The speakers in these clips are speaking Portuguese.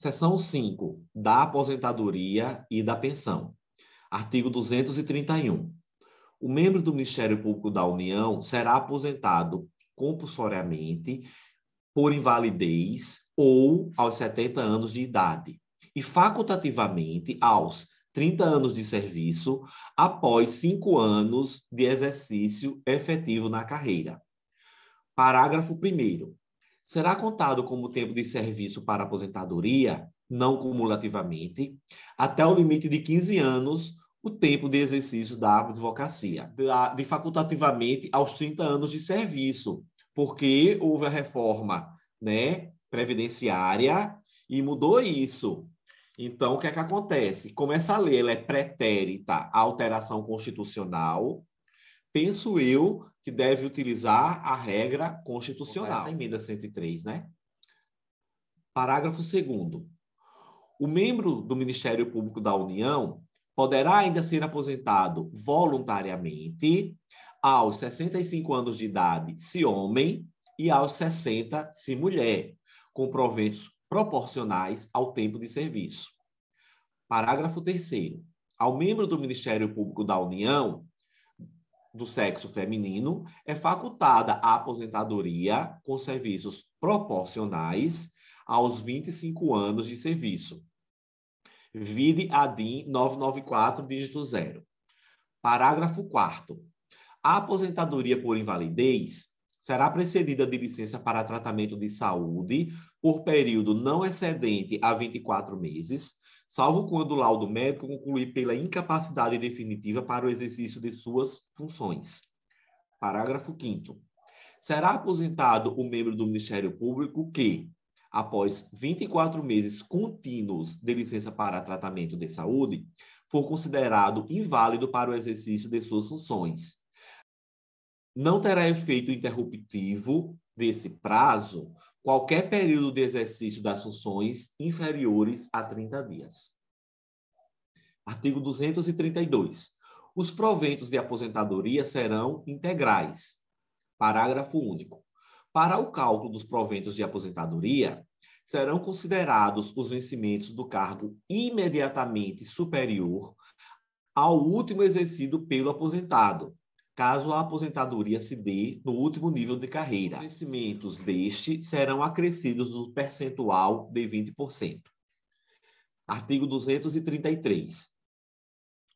Seção 5, da aposentadoria e da pensão. Artigo 231. O membro do Ministério Público da União será aposentado compulsoriamente por invalidez ou aos 70 anos de idade e facultativamente aos 30 anos de serviço após cinco anos de exercício efetivo na carreira. Parágrafo 1 será contado como tempo de serviço para aposentadoria, não cumulativamente, até o limite de 15 anos o tempo de exercício da advocacia, de facultativamente aos 30 anos de serviço, porque houve a reforma né, previdenciária e mudou isso. Então, o que é que acontece? Como essa lei é pretérita à alteração constitucional, penso eu que deve utilizar a regra constitucional. Essa emenda 103, né? Parágrafo 2 O membro do Ministério Público da União poderá ainda ser aposentado voluntariamente aos 65 anos de idade, se homem, e aos 60, se mulher, com proventos proporcionais ao tempo de serviço. Parágrafo 3 Ao membro do Ministério Público da União do sexo feminino, é facultada a aposentadoria com serviços proporcionais aos 25 anos de serviço. Vide ADIM 994, dígito 0. Parágrafo 4 A aposentadoria por invalidez será precedida de licença para tratamento de saúde por período não excedente a 24 meses, salvo quando o laudo médico concluir pela incapacidade definitiva para o exercício de suas funções. Parágrafo 5 Será aposentado o membro do Ministério Público que, após 24 meses contínuos de licença para tratamento de saúde, for considerado inválido para o exercício de suas funções. Não terá efeito interruptivo desse prazo qualquer período de exercício das funções inferiores a 30 dias. Artigo 232. Os proventos de aposentadoria serão integrais. Parágrafo único. Para o cálculo dos proventos de aposentadoria, serão considerados os vencimentos do cargo imediatamente superior ao último exercido pelo aposentado, caso a aposentadoria se dê no último nível de carreira. Os vencimentos deste serão acrescidos no percentual de 20%. Artigo 233.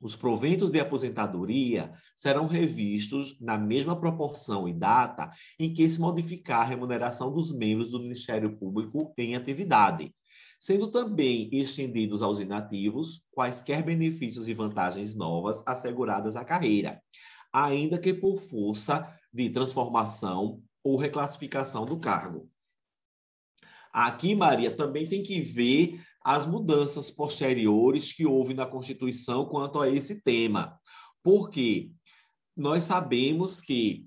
Os proventos de aposentadoria serão revistos na mesma proporção e data em que se modificar a remuneração dos membros do Ministério Público em atividade, sendo também estendidos aos inativos quaisquer benefícios e vantagens novas asseguradas à carreira, ainda que por força de transformação ou reclassificação do cargo. Aqui, Maria, também tem que ver as mudanças posteriores que houve na Constituição quanto a esse tema. Porque nós sabemos que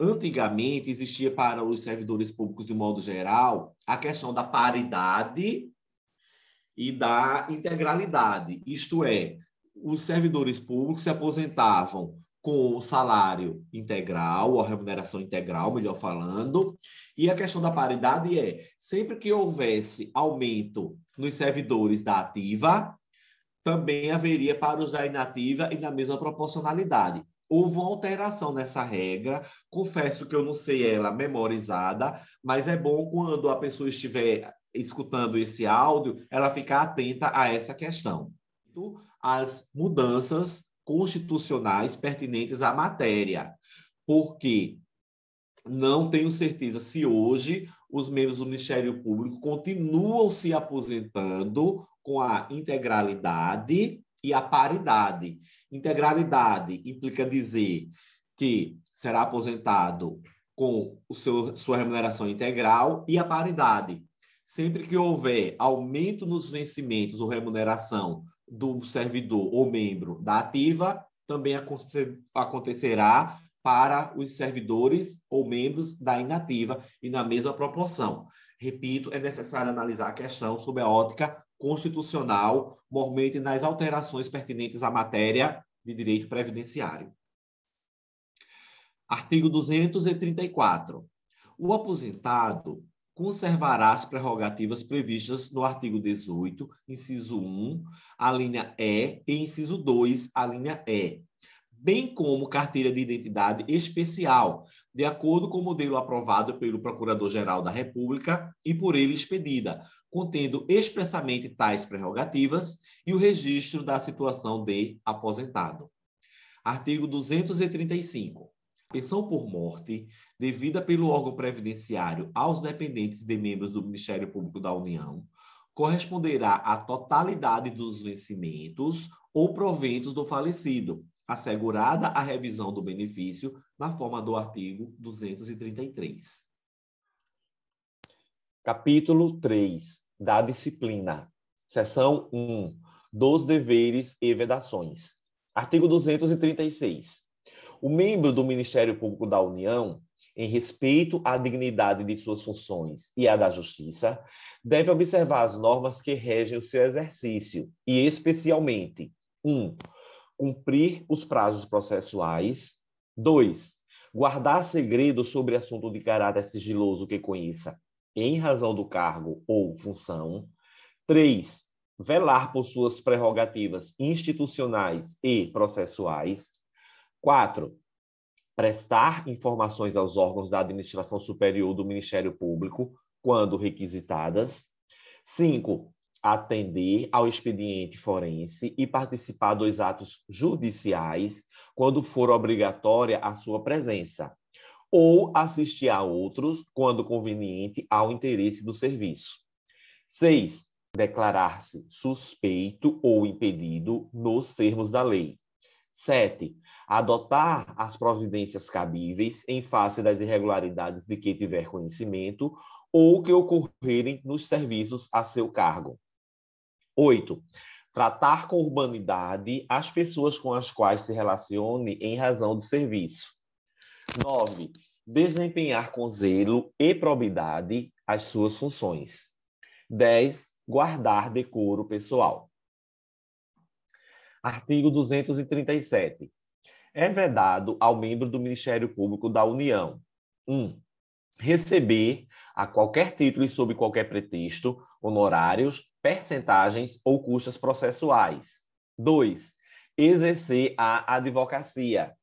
antigamente existia para os servidores públicos de modo geral a questão da paridade e da integralidade. Isto é, os servidores públicos se aposentavam com o salário integral, ou a remuneração integral, melhor falando. E a questão da paridade é, sempre que houvesse aumento nos servidores da ativa, também haveria para os da inativa e na mesma proporcionalidade. Houve uma alteração nessa regra, confesso que eu não sei ela memorizada, mas é bom quando a pessoa estiver escutando esse áudio, ela ficar atenta a essa questão. As mudanças constitucionais pertinentes à matéria, porque não tenho certeza se hoje os membros do Ministério Público continuam se aposentando com a integralidade e a paridade. Integralidade implica dizer que será aposentado com o seu, sua remuneração integral e a paridade. Sempre que houver aumento nos vencimentos ou remuneração do servidor ou membro da ativa também acontecerá para os servidores ou membros da inativa e na mesma proporção. Repito, é necessário analisar a questão sob a ótica constitucional, mormente nas alterações pertinentes à matéria de direito previdenciário. Artigo 234. O aposentado conservará as prerrogativas previstas no artigo 18, inciso 1, a linha E, e inciso 2, a linha E, bem como carteira de identidade especial, de acordo com o modelo aprovado pelo Procurador-Geral da República e por ele expedida, contendo expressamente tais prerrogativas e o registro da situação de aposentado. Artigo 235 pensão por morte devida pelo órgão previdenciário aos dependentes de membros do Ministério Público da União corresponderá à totalidade dos vencimentos ou proventos do falecido, assegurada a revisão do benefício na forma do artigo 233. Capítulo 3 da disciplina. Seção 1 dos deveres e vedações. Artigo 236 o membro do Ministério Público da União, em respeito à dignidade de suas funções e à da Justiça, deve observar as normas que regem o seu exercício e, especialmente, 1. Um, cumprir os prazos processuais. 2. Guardar segredo sobre assunto de caráter sigiloso que conheça em razão do cargo ou função. 3. Velar por suas prerrogativas institucionais e processuais. Quatro, prestar informações aos órgãos da administração superior do Ministério Público, quando requisitadas. Cinco, atender ao expediente forense e participar dos atos judiciais, quando for obrigatória a sua presença, ou assistir a outros, quando conveniente, ao interesse do serviço. Seis, declarar-se suspeito ou impedido nos termos da lei. Sete, adotar as providências cabíveis em face das irregularidades de que tiver conhecimento ou que ocorrerem nos serviços a seu cargo. Oito, tratar com urbanidade as pessoas com as quais se relacione em razão do serviço. Nove, desempenhar com zelo e probidade as suas funções. Dez, guardar decoro pessoal. Artigo 237. É vedado ao membro do Ministério Público da União: 1. Um, receber, a qualquer título e sob qualquer pretexto, honorários, percentagens ou custas processuais. 2. Exercer a advocacia.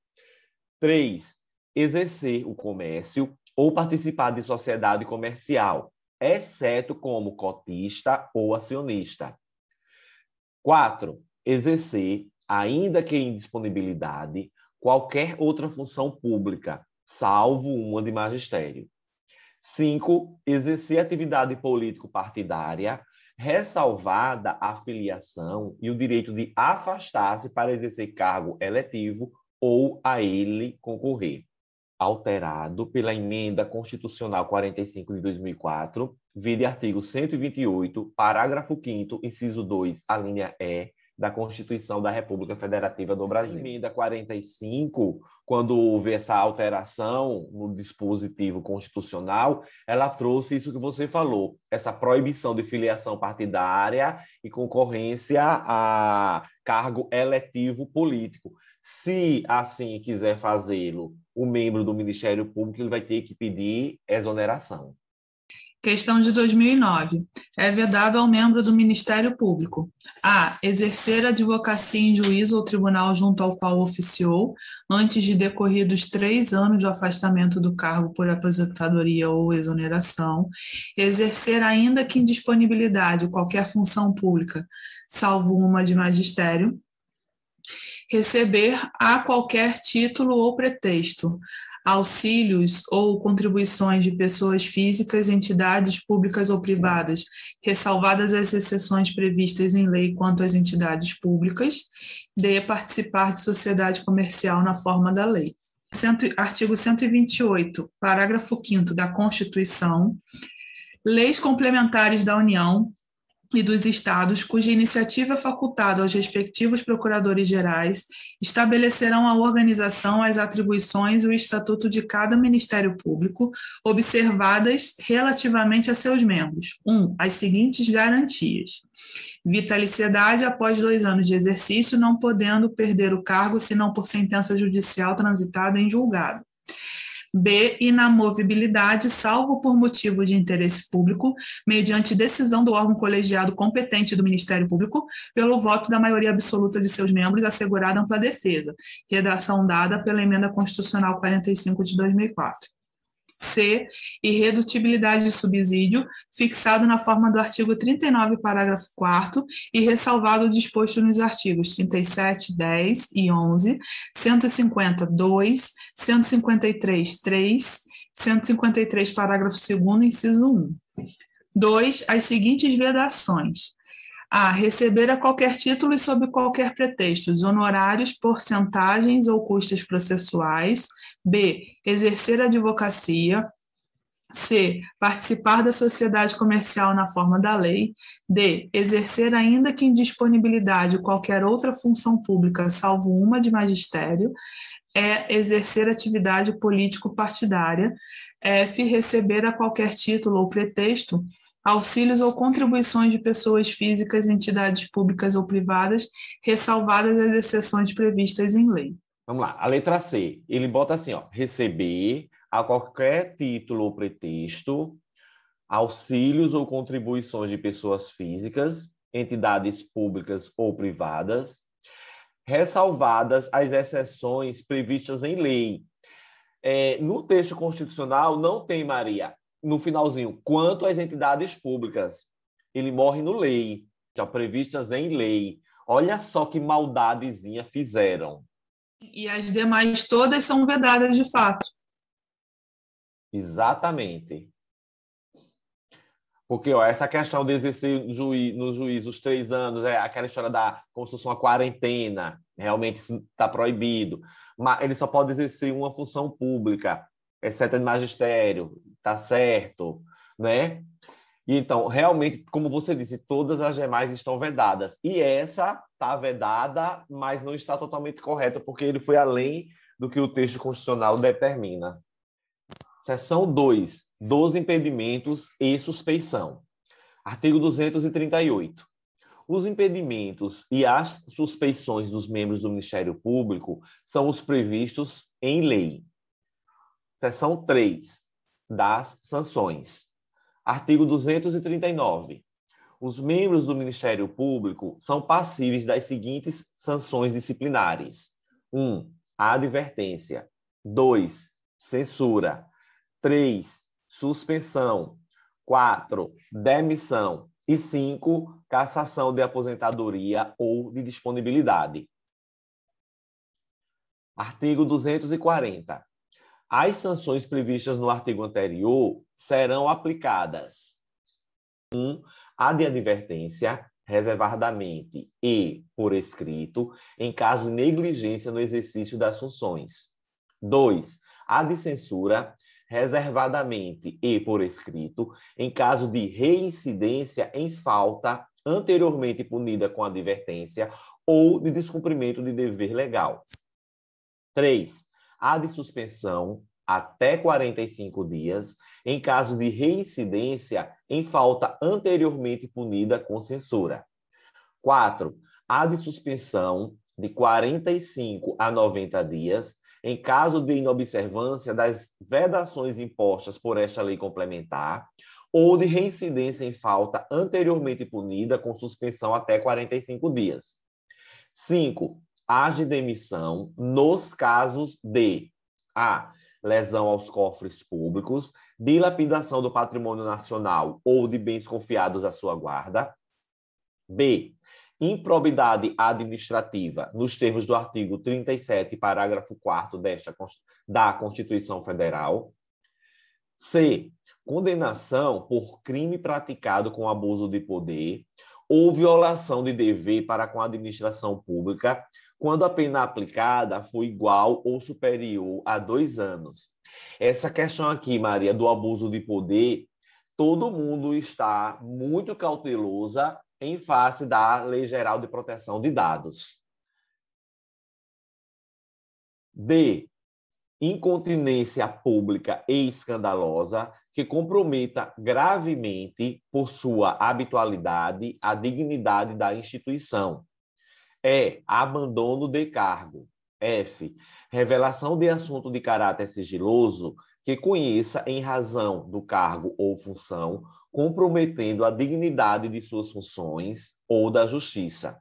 3. Exercer o comércio ou participar de sociedade comercial, exceto como cotista ou acionista. 4 exercer, ainda que em disponibilidade, qualquer outra função pública, salvo uma de magistério. 5. Exercer atividade político-partidária, ressalvada a filiação e o direito de afastar-se para exercer cargo eletivo ou a ele concorrer. Alterado pela Emenda Constitucional 45 de 2004, vide artigo 128, parágrafo 5 inciso 2, a linha E, da Constituição da República Federativa do Brasil. Emenda 45, quando houve essa alteração no dispositivo constitucional, ela trouxe isso que você falou, essa proibição de filiação partidária e concorrência a cargo eletivo político. Se assim quiser fazê-lo, o membro do Ministério Público ele vai ter que pedir exoneração. Questão de 2009. É vedado ao membro do Ministério Público: a. Exercer advocacia em juízo ou tribunal junto ao qual oficiou, antes de decorridos três anos de afastamento do cargo por aposentadoria ou exoneração. Exercer, ainda que em disponibilidade, qualquer função pública, salvo uma de magistério. Receber, a qualquer título ou pretexto, auxílios ou contribuições de pessoas físicas, entidades públicas ou privadas, ressalvadas as exceções previstas em lei quanto às entidades públicas, de participar de sociedade comercial na forma da lei. Artigo 128, parágrafo 5 da Constituição, leis complementares da União e dos estados, cuja iniciativa facultada aos respectivos procuradores gerais, estabelecerão a organização, as atribuições e o estatuto de cada Ministério Público, observadas relativamente a seus membros. 1. Um, as seguintes garantias: vitaliciedade após dois anos de exercício, não podendo perder o cargo senão por sentença judicial transitada em julgado B. Inamovibilidade, salvo por motivo de interesse público, mediante decisão do órgão colegiado competente do Ministério Público, pelo voto da maioria absoluta de seus membros, assegurada ampla defesa. Redação dada pela Emenda Constitucional 45 de 2004. C. Irredutibilidade de subsídio, fixado na forma do artigo 39, parágrafo 4 e ressalvado o disposto nos artigos 37, 10 e 11, 150, 2, 153, 3, 153, parágrafo 2 inciso 1. 2. As seguintes vedações. A. Receber a qualquer título e sob qualquer pretexto os honorários, porcentagens ou custas processuais, B. Exercer a advocacia. C. Participar da sociedade comercial na forma da lei. D. Exercer, ainda que em disponibilidade, qualquer outra função pública, salvo uma de magistério. E. Exercer atividade político-partidária. F. Receber a qualquer título ou pretexto auxílios ou contribuições de pessoas físicas, entidades públicas ou privadas, ressalvadas as exceções previstas em lei. Vamos lá, a letra C. Ele bota assim, ó, receber a qualquer título ou pretexto auxílios ou contribuições de pessoas físicas, entidades públicas ou privadas, ressalvadas as exceções previstas em lei. É, no texto constitucional não tem, Maria, no finalzinho, quanto às entidades públicas. Ele morre no lei, já previstas em lei. Olha só que maldadezinha fizeram. E as demais todas são vedadas de fato. Exatamente. Porque ó, essa questão de exercer no juiz os três anos, é aquela história da fosse uma quarentena, realmente está proibido. Mas ele só pode exercer uma função pública, exceto de magistério, tá certo, né? E então, realmente, como você disse, todas as demais estão vedadas. E essa está vedada, mas não está totalmente correta, porque ele foi além do que o texto constitucional determina. Seção 2. Dos impedimentos e suspeição. Artigo 238. Os impedimentos e as suspeições dos membros do Ministério Público são os previstos em lei. Seção 3. Das sanções. Artigo 239. Os membros do Ministério Público são passíveis das seguintes sanções disciplinares: 1. Um, advertência. 2. Censura. 3. Suspensão. 4. Demissão. E 5. Cassação de aposentadoria ou de disponibilidade. Artigo 240. As sanções previstas no artigo anterior serão aplicadas. 1. Um, a de advertência, reservadamente e por escrito, em caso de negligência no exercício das funções. 2. A de censura, reservadamente e por escrito, em caso de reincidência em falta anteriormente punida com advertência ou de descumprimento de dever legal. 3 a de suspensão até 45 dias, em caso de reincidência em falta anteriormente punida com censura. 4. A de suspensão de 45 a 90 dias, em caso de inobservância das vedações impostas por esta lei complementar, ou de reincidência em falta anteriormente punida com suspensão até 45 dias. 5 age demissão nos casos de a lesão aos cofres públicos, dilapidação do patrimônio nacional ou de bens confiados à sua guarda. B. Improbidade administrativa, nos termos do artigo 37, parágrafo 4 desta, da Constituição Federal. C. Condenação por crime praticado com abuso de poder ou violação de dever para com a administração pública, quando a pena aplicada for igual ou superior a dois anos. Essa questão aqui, Maria, do abuso de poder, todo mundo está muito cautelosa em face da Lei Geral de Proteção de Dados. D. Incontinência pública e escandalosa que comprometa gravemente, por sua habitualidade, a dignidade da instituição é abandono de cargo. F. Revelação de assunto de caráter sigiloso que conheça em razão do cargo ou função, comprometendo a dignidade de suas funções ou da justiça.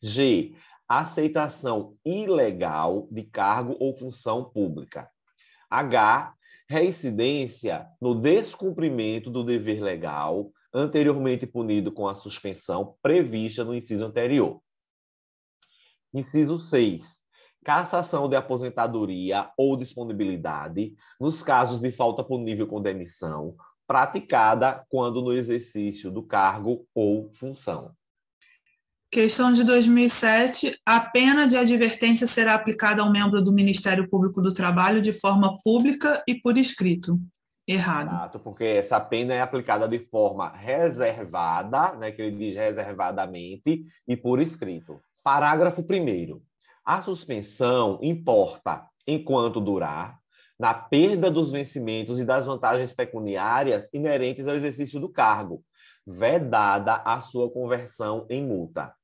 G. Aceitação ilegal de cargo ou função pública. H. Reincidência no descumprimento do dever legal anteriormente punido com a suspensão prevista no inciso anterior. Inciso 6 cassação de aposentadoria ou disponibilidade nos casos de falta punível com demissão, praticada quando no exercício do cargo ou função. Questão de 2007. A pena de advertência será aplicada ao membro do Ministério Público do Trabalho de forma pública e por escrito. Errado. Exato, porque essa pena é aplicada de forma reservada, né, que ele diz reservadamente, e por escrito. Parágrafo 1 a suspensão importa, enquanto durar, na perda dos vencimentos e das vantagens pecuniárias inerentes ao exercício do cargo, vedada a sua conversão em multa.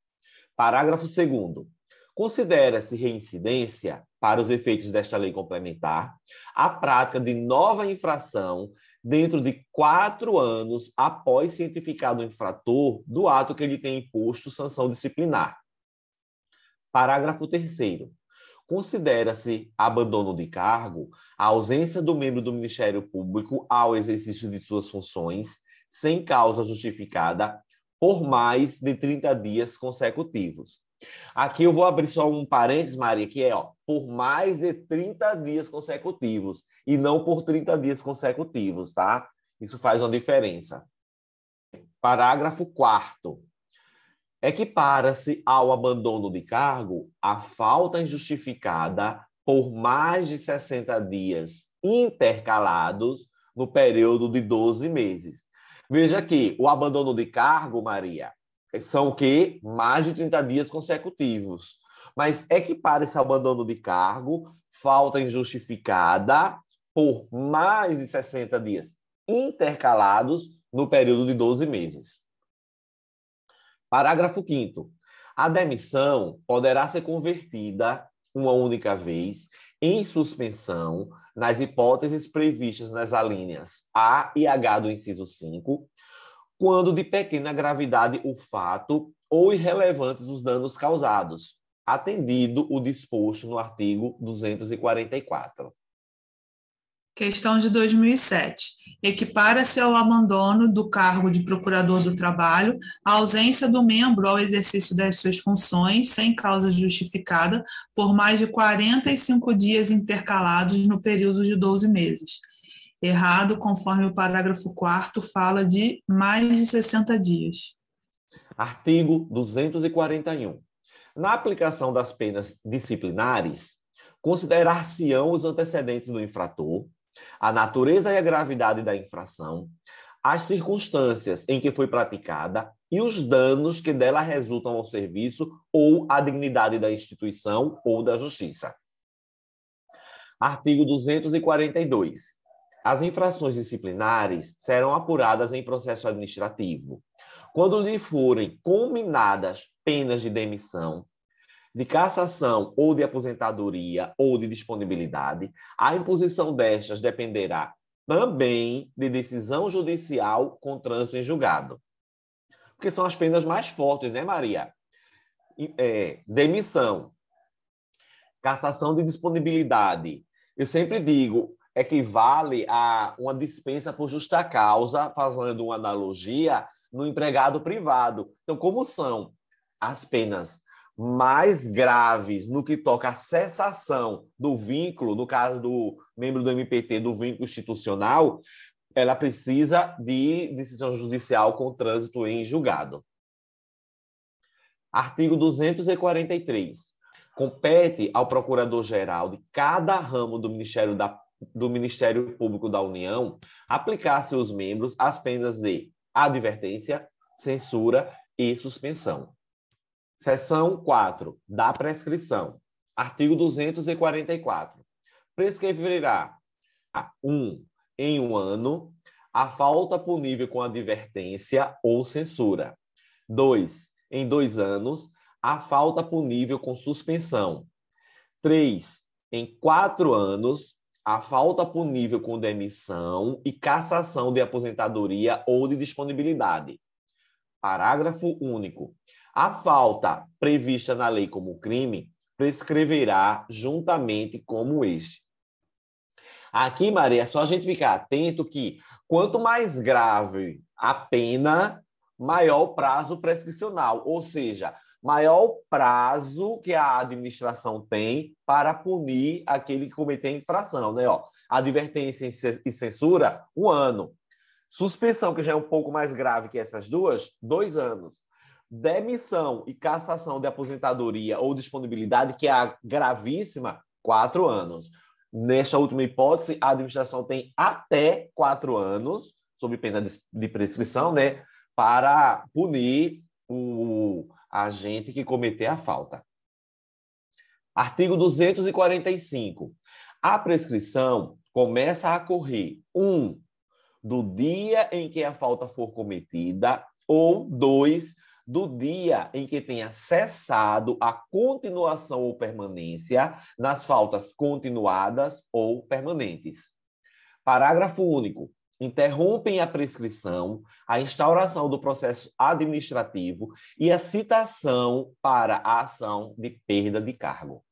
Parágrafo 2. Considera-se reincidência, para os efeitos desta lei complementar, a prática de nova infração dentro de quatro anos após cientificado o infrator do ato que ele tem imposto sanção disciplinar Parágrafo 3 Considera-se abandono de cargo a ausência do membro do Ministério Público ao exercício de suas funções sem causa justificada por mais de 30 dias consecutivos. Aqui eu vou abrir só um parênteses, Maria, que é ó, por mais de 30 dias consecutivos e não por 30 dias consecutivos, tá? Isso faz uma diferença. Parágrafo 4 Equipara-se ao abandono de cargo a falta injustificada por mais de 60 dias intercalados no período de 12 meses. Veja que o abandono de cargo, Maria, são o quê? Mais de 30 dias consecutivos. Mas equipara-se ao abandono de cargo, falta injustificada por mais de 60 dias intercalados no período de 12 meses. Parágrafo 5 A demissão poderá ser convertida uma única vez em suspensão nas hipóteses previstas nas alíneas A e H do inciso 5, quando de pequena gravidade o fato ou irrelevantes os danos causados, atendido o disposto no artigo 244. Questão de 2007. Equipara-se ao abandono do cargo de procurador do trabalho a ausência do membro ao exercício das suas funções sem causa justificada por mais de 45 dias intercalados no período de 12 meses. Errado, conforme o parágrafo 4 fala de mais de 60 dias. Artigo 241. Na aplicação das penas disciplinares, considerar-se-ão os antecedentes do infrator, a natureza e a gravidade da infração, as circunstâncias em que foi praticada e os danos que dela resultam ao serviço ou à dignidade da instituição ou da justiça. Artigo 242. As infrações disciplinares serão apuradas em processo administrativo. Quando lhe forem combinadas penas de demissão, de cassação ou de aposentadoria ou de disponibilidade, a imposição destas dependerá também de decisão judicial com trânsito em julgado. Porque são as penas mais fortes, né, Maria? É, demissão, cassação de disponibilidade. Eu sempre digo, equivale a uma dispensa por justa causa, fazendo uma analogia no empregado privado. Então, como são as penas mais graves no que toca à cessação do vínculo, no caso do membro do MPT, do vínculo institucional, ela precisa de decisão judicial com trânsito em julgado. Artigo 243. Compete ao Procurador-Geral de cada ramo do Ministério, da, do Ministério Público da União aplicar a seus membros as penas de advertência, censura e suspensão. Seção 4. Da prescrição. Artigo 244. Prescreverá 1. Um, em um ano, a falta punível com advertência ou censura. 2. Em dois anos, a falta punível com suspensão. Três, em quatro anos, a falta punível com demissão e cassação de aposentadoria ou de disponibilidade. Parágrafo único. A falta prevista na lei como crime prescreverá juntamente como este. Aqui, Maria, é só a gente ficar atento que quanto mais grave a pena, maior o prazo prescricional, ou seja, maior prazo que a administração tem para punir aquele que cometeu a infração, né? Ó, advertência e censura, um ano. Suspensão, que já é um pouco mais grave que essas duas, dois anos. Demissão e cassação de aposentadoria ou disponibilidade, que é a gravíssima, quatro anos. Nesta última hipótese, a administração tem até quatro anos, sob pena de prescrição, né, para punir o agente que cometer a falta. Artigo 245. A prescrição começa a correr, um, do dia em que a falta for cometida, ou dois, do dia em que tenha cessado a continuação ou permanência nas faltas continuadas ou permanentes. Parágrafo único. Interrompem a prescrição, a instauração do processo administrativo e a citação para a ação de perda de cargo.